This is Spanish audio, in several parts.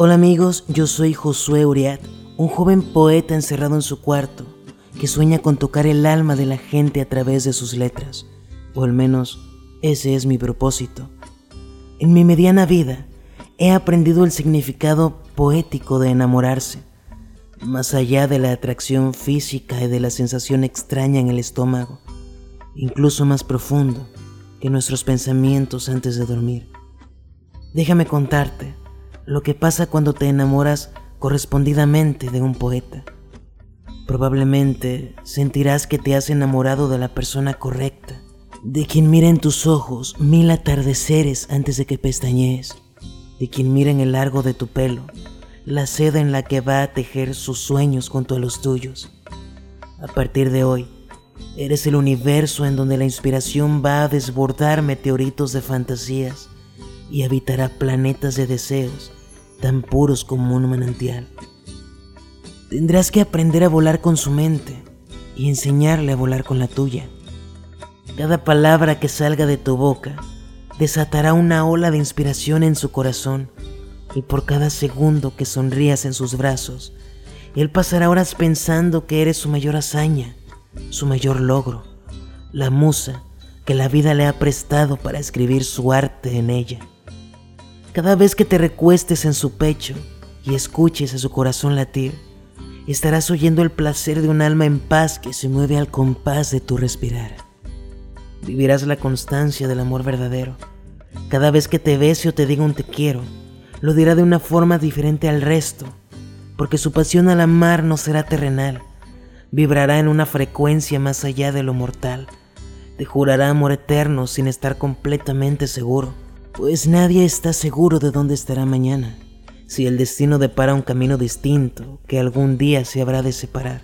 Hola amigos, yo soy Josué Uriat, un joven poeta encerrado en su cuarto que sueña con tocar el alma de la gente a través de sus letras, o al menos ese es mi propósito. En mi mediana vida he aprendido el significado poético de enamorarse, más allá de la atracción física y de la sensación extraña en el estómago, incluso más profundo que nuestros pensamientos antes de dormir. Déjame contarte lo que pasa cuando te enamoras correspondidamente de un poeta. Probablemente sentirás que te has enamorado de la persona correcta, de quien mira en tus ojos mil atardeceres antes de que pestañees, de quien mira en el largo de tu pelo la seda en la que va a tejer sus sueños junto a los tuyos. A partir de hoy, eres el universo en donde la inspiración va a desbordar meteoritos de fantasías y habitará planetas de deseos tan puros como un manantial. Tendrás que aprender a volar con su mente y enseñarle a volar con la tuya. Cada palabra que salga de tu boca desatará una ola de inspiración en su corazón y por cada segundo que sonrías en sus brazos, él pasará horas pensando que eres su mayor hazaña, su mayor logro, la musa que la vida le ha prestado para escribir su arte en ella. Cada vez que te recuestes en su pecho y escuches a su corazón latir, estarás oyendo el placer de un alma en paz que se mueve al compás de tu respirar. Vivirás la constancia del amor verdadero. Cada vez que te bese o te diga un te quiero, lo dirá de una forma diferente al resto, porque su pasión al amar no será terrenal, vibrará en una frecuencia más allá de lo mortal, te jurará amor eterno sin estar completamente seguro pues nadie está seguro de dónde estará mañana, si el destino depara un camino distinto que algún día se habrá de separar.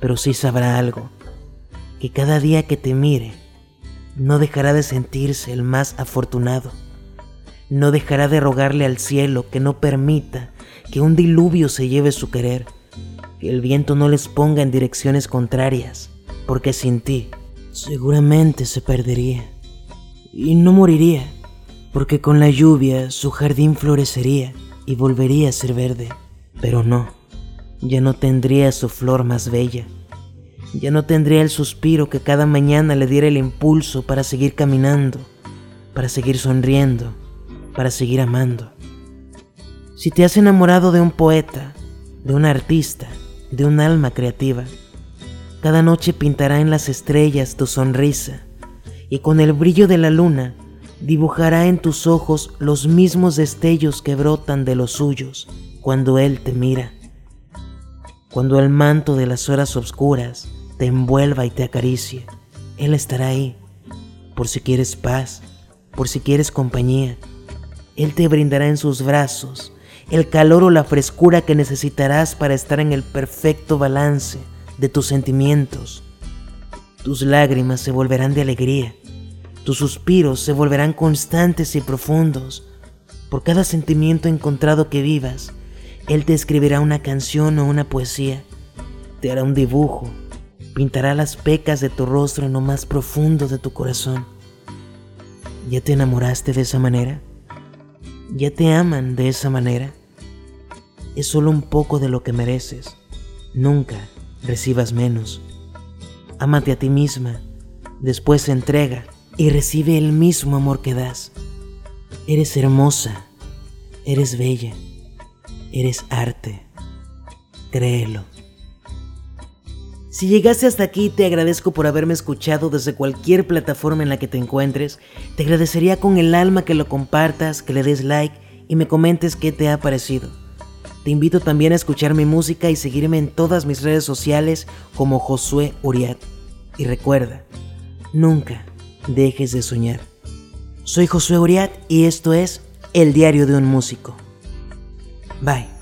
Pero sí sabrá algo, que cada día que te mire, no dejará de sentirse el más afortunado, no dejará de rogarle al cielo que no permita que un diluvio se lleve su querer, que el viento no les ponga en direcciones contrarias, porque sin ti seguramente se perdería y no moriría porque con la lluvia su jardín florecería y volvería a ser verde. Pero no, ya no tendría su flor más bella, ya no tendría el suspiro que cada mañana le diera el impulso para seguir caminando, para seguir sonriendo, para seguir amando. Si te has enamorado de un poeta, de un artista, de un alma creativa, cada noche pintará en las estrellas tu sonrisa y con el brillo de la luna dibujará en tus ojos los mismos destellos que brotan de los suyos cuando Él te mira. Cuando el manto de las horas oscuras te envuelva y te acaricie, Él estará ahí, por si quieres paz, por si quieres compañía. Él te brindará en sus brazos el calor o la frescura que necesitarás para estar en el perfecto balance de tus sentimientos. Tus lágrimas se volverán de alegría tus suspiros se volverán constantes y profundos. Por cada sentimiento encontrado que vivas, Él te escribirá una canción o una poesía, te hará un dibujo, pintará las pecas de tu rostro en lo más profundo de tu corazón. ¿Ya te enamoraste de esa manera? ¿Ya te aman de esa manera? Es solo un poco de lo que mereces. Nunca recibas menos. Ámate a ti misma, después entrega y recibe el mismo amor que das. Eres hermosa, eres bella, eres arte. Créelo. Si llegaste hasta aquí, te agradezco por haberme escuchado desde cualquier plataforma en la que te encuentres. Te agradecería con el alma que lo compartas, que le des like y me comentes qué te ha parecido. Te invito también a escuchar mi música y seguirme en todas mis redes sociales como Josué Uriat. Y recuerda, nunca dejes de soñar. Soy Josué Uriat y esto es El Diario de un Músico. Bye.